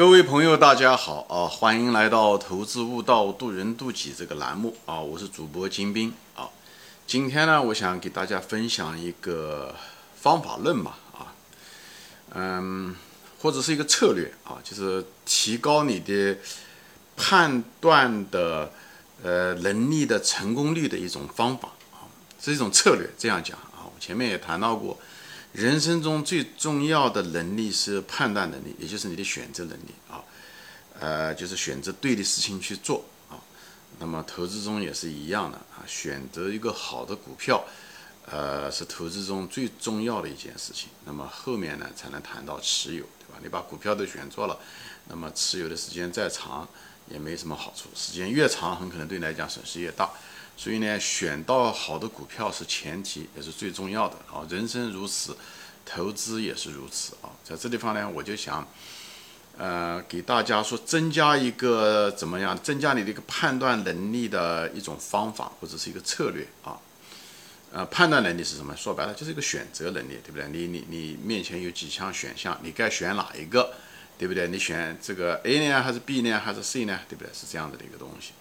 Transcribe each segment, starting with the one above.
各位朋友，大家好啊！欢迎来到《投资悟道，渡人渡己》这个栏目啊！我是主播金兵啊。今天呢，我想给大家分享一个方法论嘛啊，嗯，或者是一个策略啊，就是提高你的判断的呃能力的成功率的一种方法啊，是一种策略。这样讲啊，我前面也谈到过。人生中最重要的能力是判断能力，也就是你的选择能力啊，呃，就是选择对的事情去做啊。那么投资中也是一样的啊，选择一个好的股票，呃，是投资中最重要的一件事情。那么后面呢，才能谈到持有，对吧？你把股票都选错了，那么持有的时间再长也没什么好处，时间越长，很可能对你来讲损失越大。所以呢，选到好的股票是前提，也是最重要的啊。人生如此，投资也是如此啊。在这地方呢，我就想，呃，给大家说，增加一个怎么样，增加你的一个判断能力的一种方法或者是一个策略啊。呃，判断能力是什么？说白了就是一个选择能力，对不对？你你你面前有几项选项，你该选哪一个，对不对？你选这个 A 呢，还是 B 呢，还是 C 呢，对不对？是这样子的一个东西。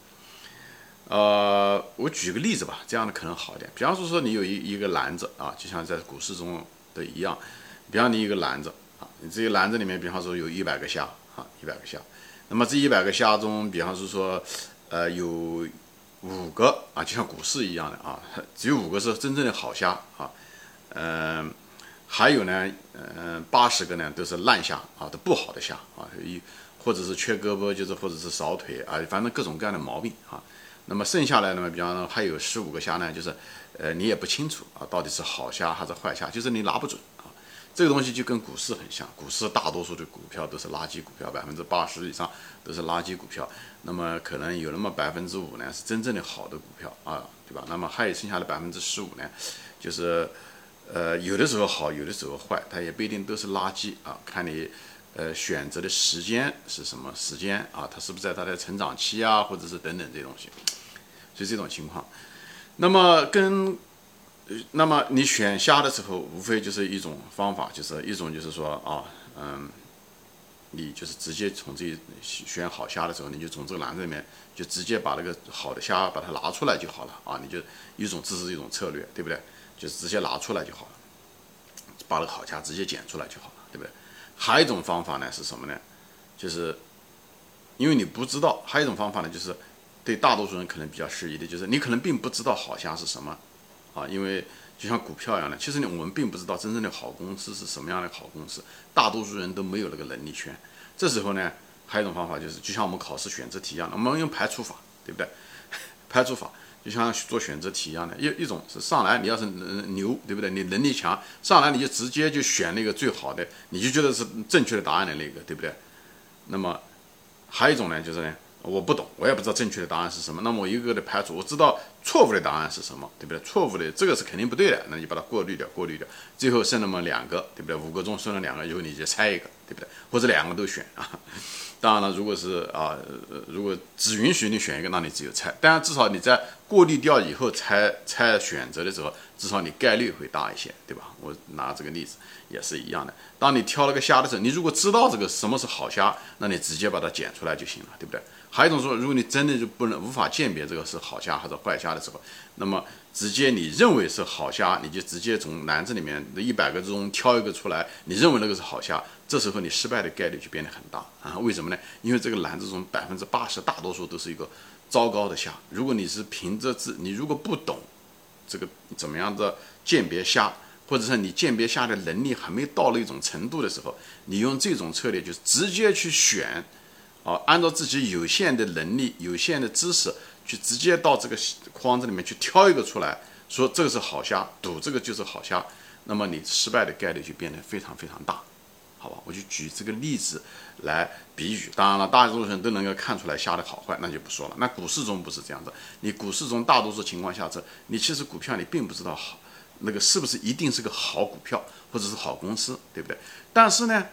呃，我举个例子吧，这样的可能好一点。比方说，说你有一一个篮子啊，就像在股市中的一样。比方你一个篮子啊，你这个篮子里面，比方说有一百个虾啊，一百个虾。那么这一百个虾中，比方是说，呃，有五个啊，就像股市一样的啊，只有五个是真正的好虾啊。嗯，还有呢，嗯，八十个呢都是烂虾啊，都不好的虾啊，一或者是缺胳膊，就是或者是少腿啊，反正各种各样的毛病啊。那么剩下来呢？比方说还有十五个虾呢，就是，呃，你也不清楚啊，到底是好虾还是坏虾，就是你拿不准啊。这个东西就跟股市很像，股市大多数的股票都是垃圾股票，百分之八十以上都是垃圾股票。那么可能有那么百分之五呢是真正的好的股票啊，对吧？那么还有剩下的百分之十五呢，就是，呃，有的时候好，有的时候坏，它也不一定都是垃圾啊，看你。呃，选择的时间是什么时间啊？它是不是在它的成长期啊，或者是等等这东西？就这种情况，那么跟，那么你选虾的时候，无非就是一种方法，就是一种就是说啊，嗯，你就是直接从这选好虾的时候，你就从这个篮子里面就直接把那个好的虾把它拿出来就好了啊，你就一种这是一种策略，对不对？就是直接拿出来就好了，把那个好虾直接捡出来就好了，对不对？还有一种方法呢是什么呢？就是因为你不知道，还有一种方法呢，就是对大多数人可能比较适宜的，就是你可能并不知道好像是什么啊，因为就像股票一样的，其实呢我们并不知道真正的好公司是什么样的好公司，大多数人都没有那个能力圈。这时候呢，还有一种方法就是，就像我们考试选择题一样的，我们用排除法，对不对？排除法。就像做选择题一样的，一一种是上来你要是牛，对不对？你能力强，上来你就直接就选那个最好的，你就觉得是正确的答案的那个，对不对？那么还有一种呢，就是呢，我不懂，我也不知道正确的答案是什么，那么我一个个的排除，我知道错误的答案是什么，对不对？错误的这个是肯定不对的，那你把它过滤掉，过滤掉，最后剩那么两个，对不对？五个中剩了两个，以后你就猜一个，对不对？或者两个都选啊。当然了，如果是啊，如果只允许你选一个，那你只有猜。当然，至少你在过滤掉以后猜猜选择的时候，至少你概率会大一些，对吧？我拿这个例子也是一样的。当你挑了个虾的时候，你如果知道这个什么是好虾，那你直接把它捡出来就行了，对不对？还有一种说，如果你真的就不能无法鉴别这个是好虾还是坏虾的时候，那么直接你认为是好虾，你就直接从篮子里面的一百个之中挑一个出来，你认为那个是好虾，这时候你失败的概率就变得很大啊？为什么呢？因为这个篮子中百分之八十大多数都是一个糟糕的虾。如果你是凭着自，你如果不懂这个怎么样的鉴别虾，或者是你鉴别虾的能力还没到了一种程度的时候，你用这种策略就是直接去选。啊，按照自己有限的能力、有限的知识，去直接到这个筐子里面去挑一个出来，说这个是好虾，赌这个就是好虾，那么你失败的概率就变得非常非常大，好吧？我就举这个例子来比喻。当然了，大多数人都能够看出来虾的好坏，那就不说了。那股市中不是这样子，你股市中大多数情况下，这你其实股票你并不知道好那个是不是一定是个好股票或者是好公司，对不对？但是呢？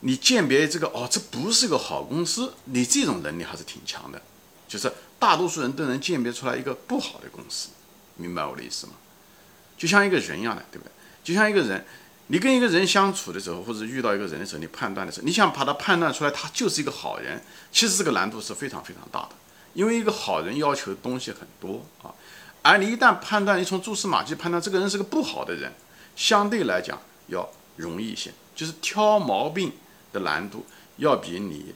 你鉴别这个哦，这不是个好公司，你这种能力还是挺强的，就是大多数人都能鉴别出来一个不好的公司，明白我的意思吗？就像一个人一样的，对不对？就像一个人，你跟一个人相处的时候，或者遇到一个人的时候，你判断的时候，你想把他判断出来，他就是一个好人，其实这个难度是非常非常大的，因为一个好人要求的东西很多啊，而你一旦判断，你从蛛丝马迹判断这个人是个不好的人，相对来讲要容易一些，就是挑毛病的难度要比你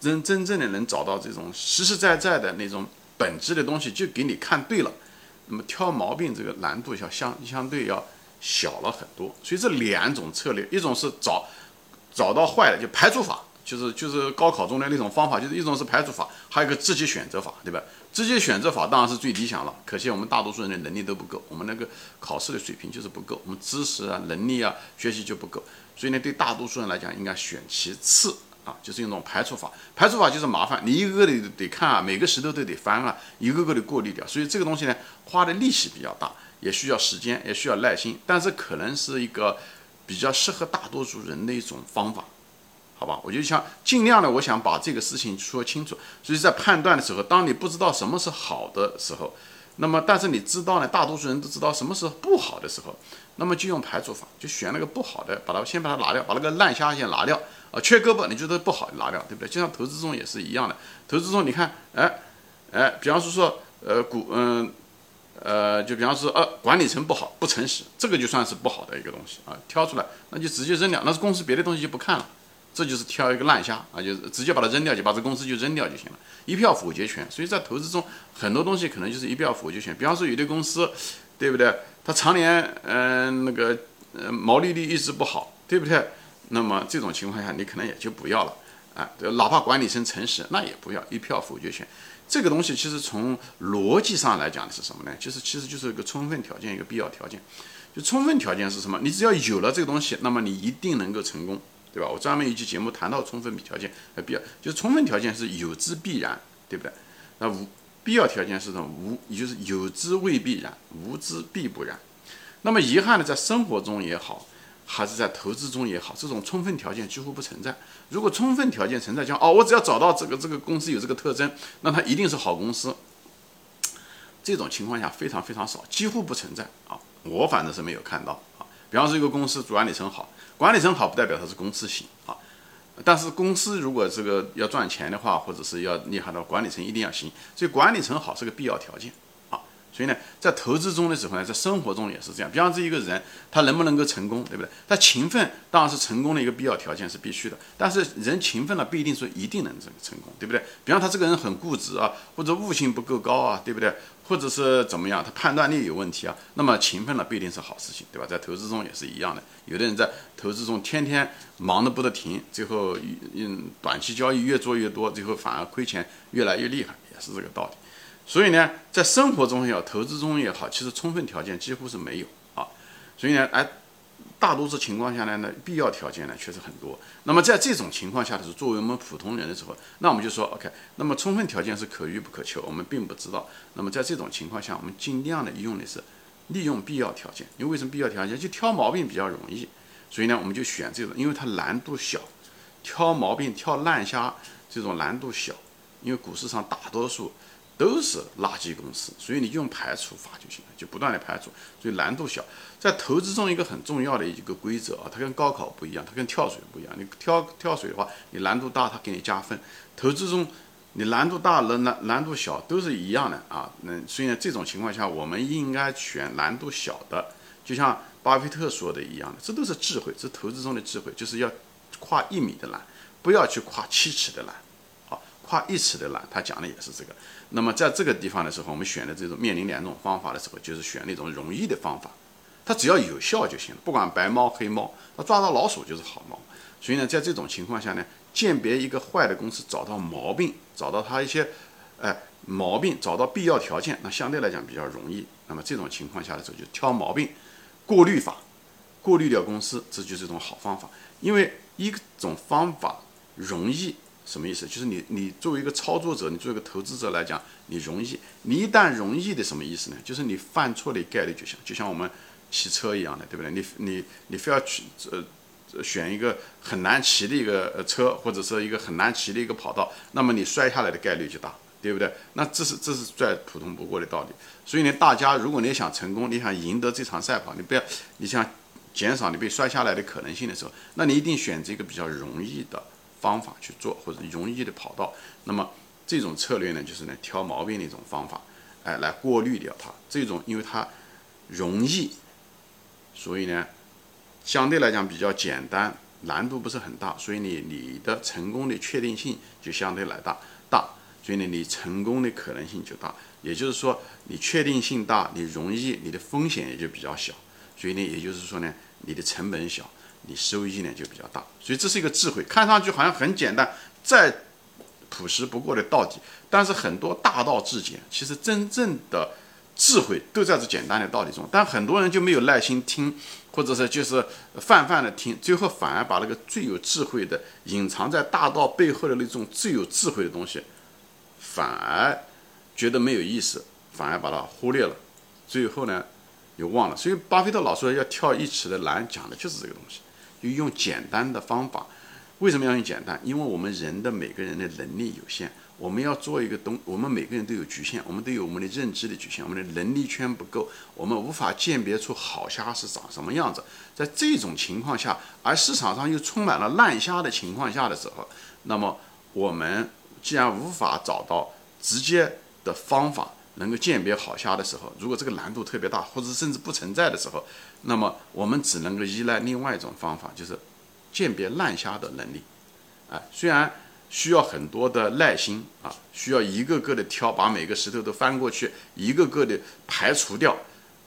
真真正的能找到这种实实在在的那种本质的东西，就给你看对了，那么挑毛病这个难度要相相对要。小了很多，所以这两种策略，一种是找找到坏的就排除法，就是就是高考中的那种方法，就是一种是排除法，还有一个自己选择法，对吧？自己选择法当然是最理想了，可惜我们大多数人的能力都不够，我们那个考试的水平就是不够，我们知识啊、能力啊、学习就不够，所以呢，对大多数人来讲，应该选其次啊，就是用这种排除法。排除法就是麻烦，你一个个的得看啊，每个石头都得翻啊，一个个的过滤掉，所以这个东西呢，花的力气比较大。也需要时间，也需要耐心，但是可能是一个比较适合大多数人的一种方法，好吧？我就想尽量的，我想把这个事情说清楚。所以在判断的时候，当你不知道什么是好的时候，那么但是你知道呢，大多数人都知道什么是不好的时候，那么就用排除法，就选那个不好的，把它先把它拿掉，把那个烂虾先拿掉啊，缺胳膊你觉得不好拿掉，对不对？就像投资中也是一样的，投资中你看，哎哎，比方说说呃股嗯。呃，就比方说，呃，管理层不好，不诚实，这个就算是不好的一个东西啊，挑出来，那就直接扔掉，那是公司别的东西就不看了，这就是挑一个烂虾啊，就是直接把它扔掉，就把这公司就扔掉就行了，一票否决权。所以在投资中，很多东西可能就是一票否决权。比方说，有的公司，对不对？它常年，嗯，那个，呃，毛利率一直不好，对不对？那么这种情况下，你可能也就不要了，啊，哪怕管理层诚实，那也不要，一票否决权。这个东西其实从逻辑上来讲的是什么呢？就是其实就是一个充分条件，一个必要条件。就充分条件是什么？你只要有了这个东西，那么你一定能够成功，对吧？我专门一期节目谈到充分条件呃必要，就是充分条件是有之必然，对不对？那无必要条件是什么？无，也就是有之未必然，无之必不然。那么遗憾的，在生活中也好。还是在投资中也好，这种充分条件几乎不存在。如果充分条件存在，讲哦，我只要找到这个这个公司有这个特征，那它一定是好公司。这种情况下非常非常少，几乎不存在啊。我反正是没有看到啊。比方说一个公司管理层好，管理层好不代表它是公司行啊。但是公司如果这个要赚钱的话，或者是要厉害的管理层一定要行，所以管理层好是个必要条件。所以呢，在投资中的时候呢，在生活中也是这样。比方这一个人，他能不能够成功，对不对？他勤奋当然是成功的一个必要条件，是必须的。但是人勤奋了不一定说一定能成成功，对不对？比方他这个人很固执啊，或者悟性不够高啊，对不对？或者是怎么样，他判断力有问题啊，那么勤奋了不一定是好事情，对吧？在投资中也是一样的。有的人在投资中天天忙得不得停，最后嗯，短期交易越做越多，最后反而亏钱越来越厉害，也是这个道理。所以呢，在生活中也好，投资中也好，其实充分条件几乎是没有啊。所以呢，哎，大多数情况下呢，那必要条件呢确实很多。那么在这种情况下的时候，作为我们普通人的时候，那我们就说 OK。那么充分条件是可遇不可求，我们并不知道。那么在这种情况下，我们尽量的用的是利用必要条件。因为为什么必要条件？就挑毛病比较容易。所以呢，我们就选这种，因为它难度小，挑毛病、挑烂虾这种难度小。因为股市上大多数。都是垃圾公司，所以你用排除法就行了，就不断的排除，所以难度小。在投资中一个很重要的一个规则啊，它跟高考不一样，它跟跳水不一样。你跳跳水的话，你难度大，它给你加分；投资中你难度大了，难难度小都是一样的啊。那所以呢，这种情况下，我们应该选难度小的，就像巴菲特说的一样的，这都是智慧，这投资中的智慧，就是要跨一米的栏，不要去跨七尺的栏。跨一尺的栏，他讲的也是这个。那么在这个地方的时候，我们选的这种面临两种方法的时候，就是选那种容易的方法，它只要有效就行了。不管白猫黑猫，它抓到老鼠就是好猫。所以呢，在这种情况下呢，鉴别一个坏的公司，找到毛病，找到它一些哎毛病，找到必要条件，那相对来讲比较容易。那么这种情况下的时候，就挑毛病，过滤法，过滤掉公司，这就是一种好方法。因为一种方法容易。什么意思？就是你，你作为一个操作者，你作为一个投资者来讲，你容易。你一旦容易的什么意思呢？就是你犯错的概率就像，就像我们骑车一样的，对不对？你你你非要去呃选一个很难骑的一个呃车，或者是一个很难骑的一个跑道，那么你摔下来的概率就大，对不对？那这是这是再普通不过的道理。所以呢，大家如果你想成功，你想赢得这场赛跑，你不要你想。减少你被摔下来的可能性的时候，那你一定选择一个比较容易的方法去做，或者容易的跑道。那么这种策略呢，就是呢挑毛病的一种方法，哎，来过滤掉它。这种因为它容易，所以呢相对来讲比较简单，难度不是很大，所以你你的成功的确定性就相对来大大，所以呢你成功的可能性就大。也就是说，你确定性大，你容易，你的风险也就比较小。所以呢，也就是说呢，你的成本小，你收益呢就比较大。所以这是一个智慧，看上去好像很简单，再朴实不过的道理。但是很多大道至简，其实真正的智慧都在这简单的道理中。但很多人就没有耐心听，或者是就是泛泛的听，最后反而把那个最有智慧的、隐藏在大道背后的那种最有智慧的东西，反而觉得没有意思，反而把它忽略了。最后呢？又忘了，所以巴菲特老说要跳一尺的蓝，讲的就是这个东西，就用简单的方法。为什么要用简单？因为我们人的每个人的能力有限，我们要做一个东，我们每个人都有局限，我们都有我们的认知的局限，我们的能力圈不够，我们无法鉴别出好虾是长什么样子。在这种情况下，而市场上又充满了烂虾的情况下的时候，那么我们既然无法找到直接的方法。能够鉴别好虾的时候，如果这个难度特别大，或者甚至不存在的时候，那么我们只能够依赖另外一种方法，就是鉴别烂虾的能力。哎，虽然需要很多的耐心啊，需要一个个的挑，把每个石头都翻过去，一个个的排除掉，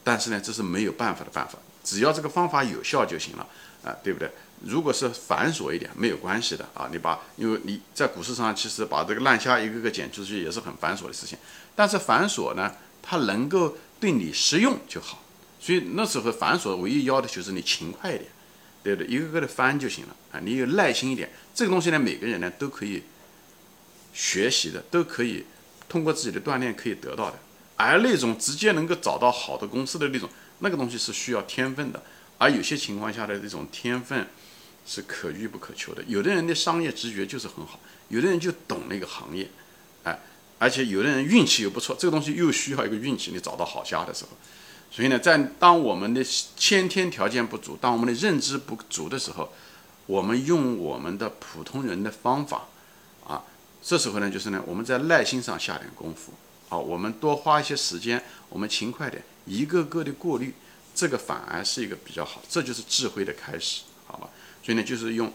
但是呢，这是没有办法的办法。只要这个方法有效就行了，啊，对不对？如果是繁琐一点，没有关系的啊。你把，因为你在股市上其实把这个烂虾一个个捡出去也是很繁琐的事情。但是繁琐呢，它能够对你实用就好。所以那时候繁琐唯一要的就是你勤快一点，对不对？一个个的翻就行了啊。你有耐心一点，这个东西呢，每个人呢都可以学习的，都可以通过自己的锻炼可以得到的。而那种直接能够找到好的公司的那种，那个东西是需要天分的。而有些情况下的这种天分是可遇不可求的。有的人的商业直觉就是很好，有的人就懂那个行业，哎，而且有的人运气又不错。这个东西又需要一个运气，你找到好家的时候。所以呢，在当我们的先天条件不足，当我们的认知不足的时候，我们用我们的普通人的方法，啊，这时候呢，就是呢，我们在耐心上下点功夫，啊，我们多花一些时间，我们勤快点，一个个的过滤。这个反而是一个比较好，这就是智慧的开始，好吧？所以呢，就是用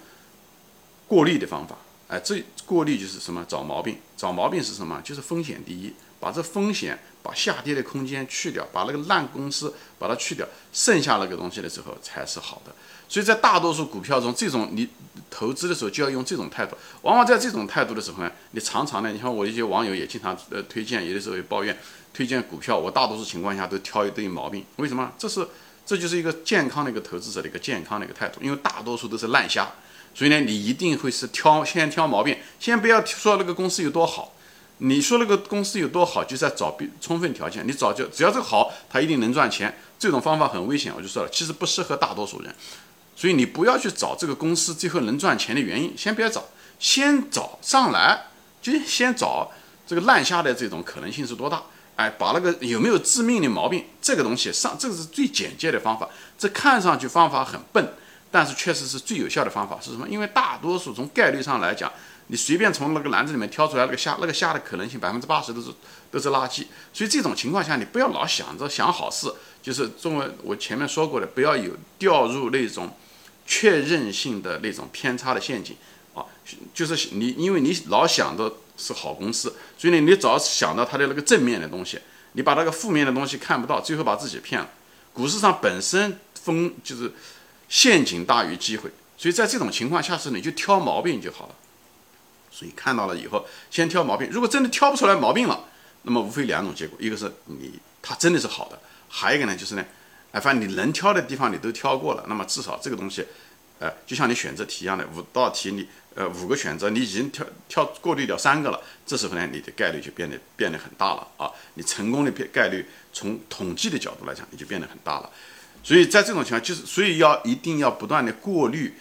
过滤的方法，哎，这过滤就是什么？找毛病，找毛病是什么？就是风险第一，把这风险，把下跌的空间去掉，把那个烂公司把它去掉，剩下那个东西的时候才是好的。所以在大多数股票中，这种你投资的时候就要用这种态度。往往在这种态度的时候呢，你常常呢，你看我一些网友也经常呃推荐，有的时候也抱怨。推荐股票，我大多数情况下都挑一堆毛病。为什么？这是这就是一个健康的一个投资者的一个健康的一个态度。因为大多数都是烂虾，所以呢，你一定会是挑先挑毛病。先不要说那个公司有多好，你说那个公司有多好，就在找充分条件。你找就只要这个好，它一定能赚钱。这种方法很危险，我就说了，其实不适合大多数人。所以你不要去找这个公司最后能赚钱的原因，先别找，先找上来就先找这个烂虾的这种可能性是多大。哎，把那个有没有致命的毛病，这个东西上，这个是最简洁的方法。这看上去方法很笨，但是确实是最有效的方法。是什么？因为大多数从概率上来讲，你随便从那个篮子里面挑出来那个虾，那个虾的可能性百分之八十都是都是垃圾。所以这种情况下，你不要老想着想好事，就是中文我前面说过的，不要有掉入那种确认性的那种偏差的陷阱啊。就是你，因为你老想着。是好公司，所以呢，你只要想到它的那个正面的东西，你把那个负面的东西看不到，最后把自己骗了。股市上本身风就是陷阱大于机会，所以在这种情况下是你就挑毛病就好了。所以看到了以后，先挑毛病。如果真的挑不出来毛病了，那么无非两种结果：一个是你它真的是好的，还有一个呢就是呢，哎，反正你能挑的地方你都挑过了，那么至少这个东西，呃，就像你选择题一样的五道题你。呃，五个选择，你已经挑挑过滤掉三个了，这时候呢，你的概率就变得变得很大了啊！你成功的概率从统计的角度来讲，你就变得很大了。所以在这种情况，就是所以要一定要不断的过滤、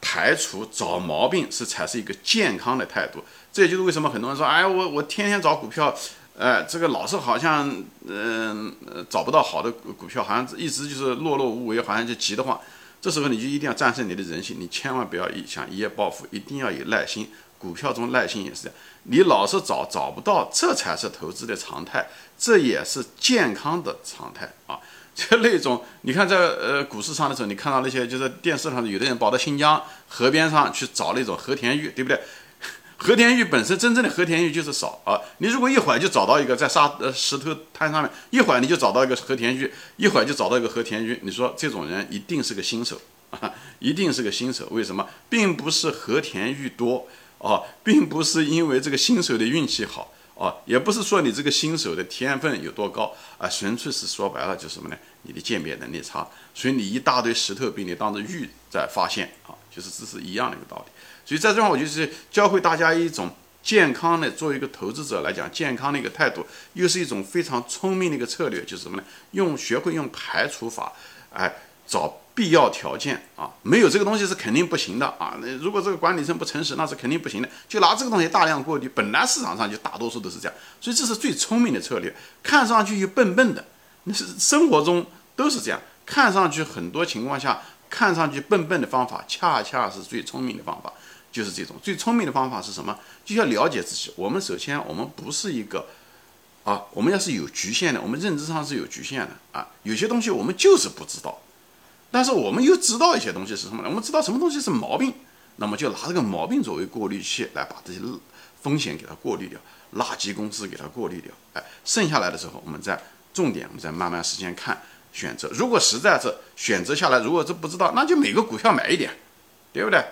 排除、找毛病，是才是一个健康的态度。这也就是为什么很多人说，哎，我我天天找股票，哎，这个老是好像嗯找不到好的股票，好像一直就是落落无为，好像就急得慌。这时候你就一定要战胜你的人性，你千万不要一想一夜暴富，一定要有耐心。股票中耐心也是这样，你老是找找不到，这才是投资的常态，这也是健康的常态啊。就那种你看在呃股市上的时候，你看到那些就是电视上有的人跑到新疆河边上去找那种和田玉，对不对？和田玉本身真正的和田玉就是少啊，你如果一会儿就找到一个在沙呃石头滩上面，一会儿你就找到一个和田玉，一会儿就找到一个和田玉，你说这种人一定是个新手啊，一定是个新手。为什么？并不是和田玉多啊，并不是因为这个新手的运气好啊，也不是说你这个新手的天分有多高啊，纯粹是说白了就是什么呢？你的鉴别能力差，所以你一大堆石头被你当着玉在发现啊，就是这是一样的一个道理。所以在这块，我就是教会大家一种健康的，作为一个投资者来讲，健康的一个态度，又是一种非常聪明的一个策略，就是什么呢？用学会用排除法，哎，找必要条件啊，没有这个东西是肯定不行的啊。那如果这个管理层不诚实，那是肯定不行的。就拿这个东西大量过滤，本来市场上就大多数都是这样，所以这是最聪明的策略。看上去又笨笨的，那是生活中都是这样，看上去很多情况下看上去笨笨的方法，恰恰是最聪明的方法。就是这种最聪明的方法是什么？就要了解自己。我们首先，我们不是一个啊，我们要是有局限的，我们认知上是有局限的啊。有些东西我们就是不知道，但是我们又知道一些东西是什么呢？我们知道什么东西是毛病，那么就拿这个毛病作为过滤器来把这些风险给它过滤掉，垃圾公司给它过滤掉。哎，剩下来的时候，我们再重点，我们再慢慢时间看选择。如果实在是选择下来，如果是不知道，那就每个股票买一点，对不对？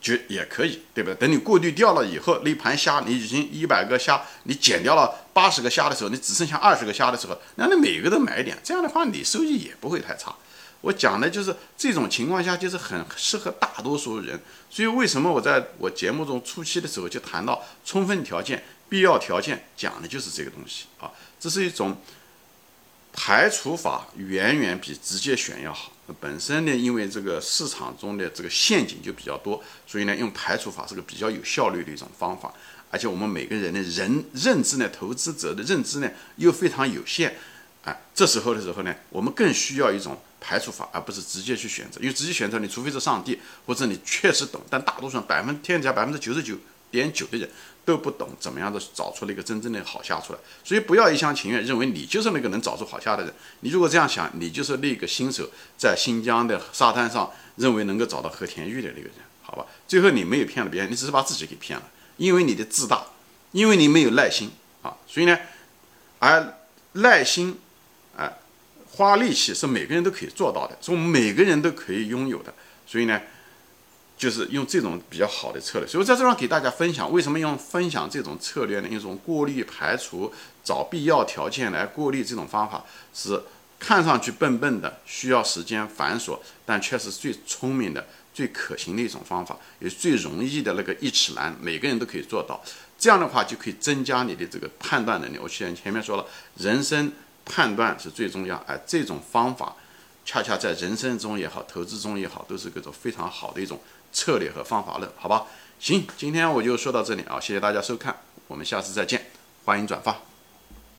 就也可以，对不对？等你过滤掉了以后，那盘虾你已经一百个虾，你减掉了八十个虾的时候，你只剩下二十个虾的时候，那你每个都买一点，这样的话你收益也不会太差。我讲的就是这种情况下，就是很适合大多数人。所以为什么我在我节目中初期的时候就谈到充分条件、必要条件，讲的就是这个东西啊。这是一种排除法，远远比直接选要好。本身呢，因为这个市场中的这个陷阱就比较多，所以呢，用排除法是个比较有效率的一种方法。而且我们每个人的人认知呢，投资者的认知呢又非常有限，啊，这时候的时候呢，我们更需要一种排除法，而不是直接去选择。因为直接选择，你除非是上帝，或者你确实懂，但大多数百分天底下百分之九十九点九的人。都不懂怎么样的找出了一个真正的好下出来，所以不要一厢情愿认为你就是那个能找出好下的人。你如果这样想，你就是那个新手在新疆的沙滩上认为能够找到和田玉的那个人，好吧？最后你没有骗了别人，你只是把自己给骗了，因为你的自大，因为你没有耐心啊。所以呢，而耐心，花力气是每个人都可以做到的，是我们每个人都可以拥有的。所以呢。就是用这种比较好的策略，所以我在这上给大家分享，为什么用分享这种策略呢？一种过滤、排除、找必要条件来过滤这种方法，是看上去笨笨的，需要时间、繁琐，但却是最聪明的、最可行的一种方法，也是最容易的那个一尺蓝，每个人都可以做到。这样的话就可以增加你的这个判断能力。我前前面说了，人生判断是最重要，哎这种方法恰恰在人生中也好，投资中也好，都是各种非常好的一种。策略和方法论，好吧，行，今天我就说到这里啊，谢谢大家收看，我们下次再见，欢迎转发。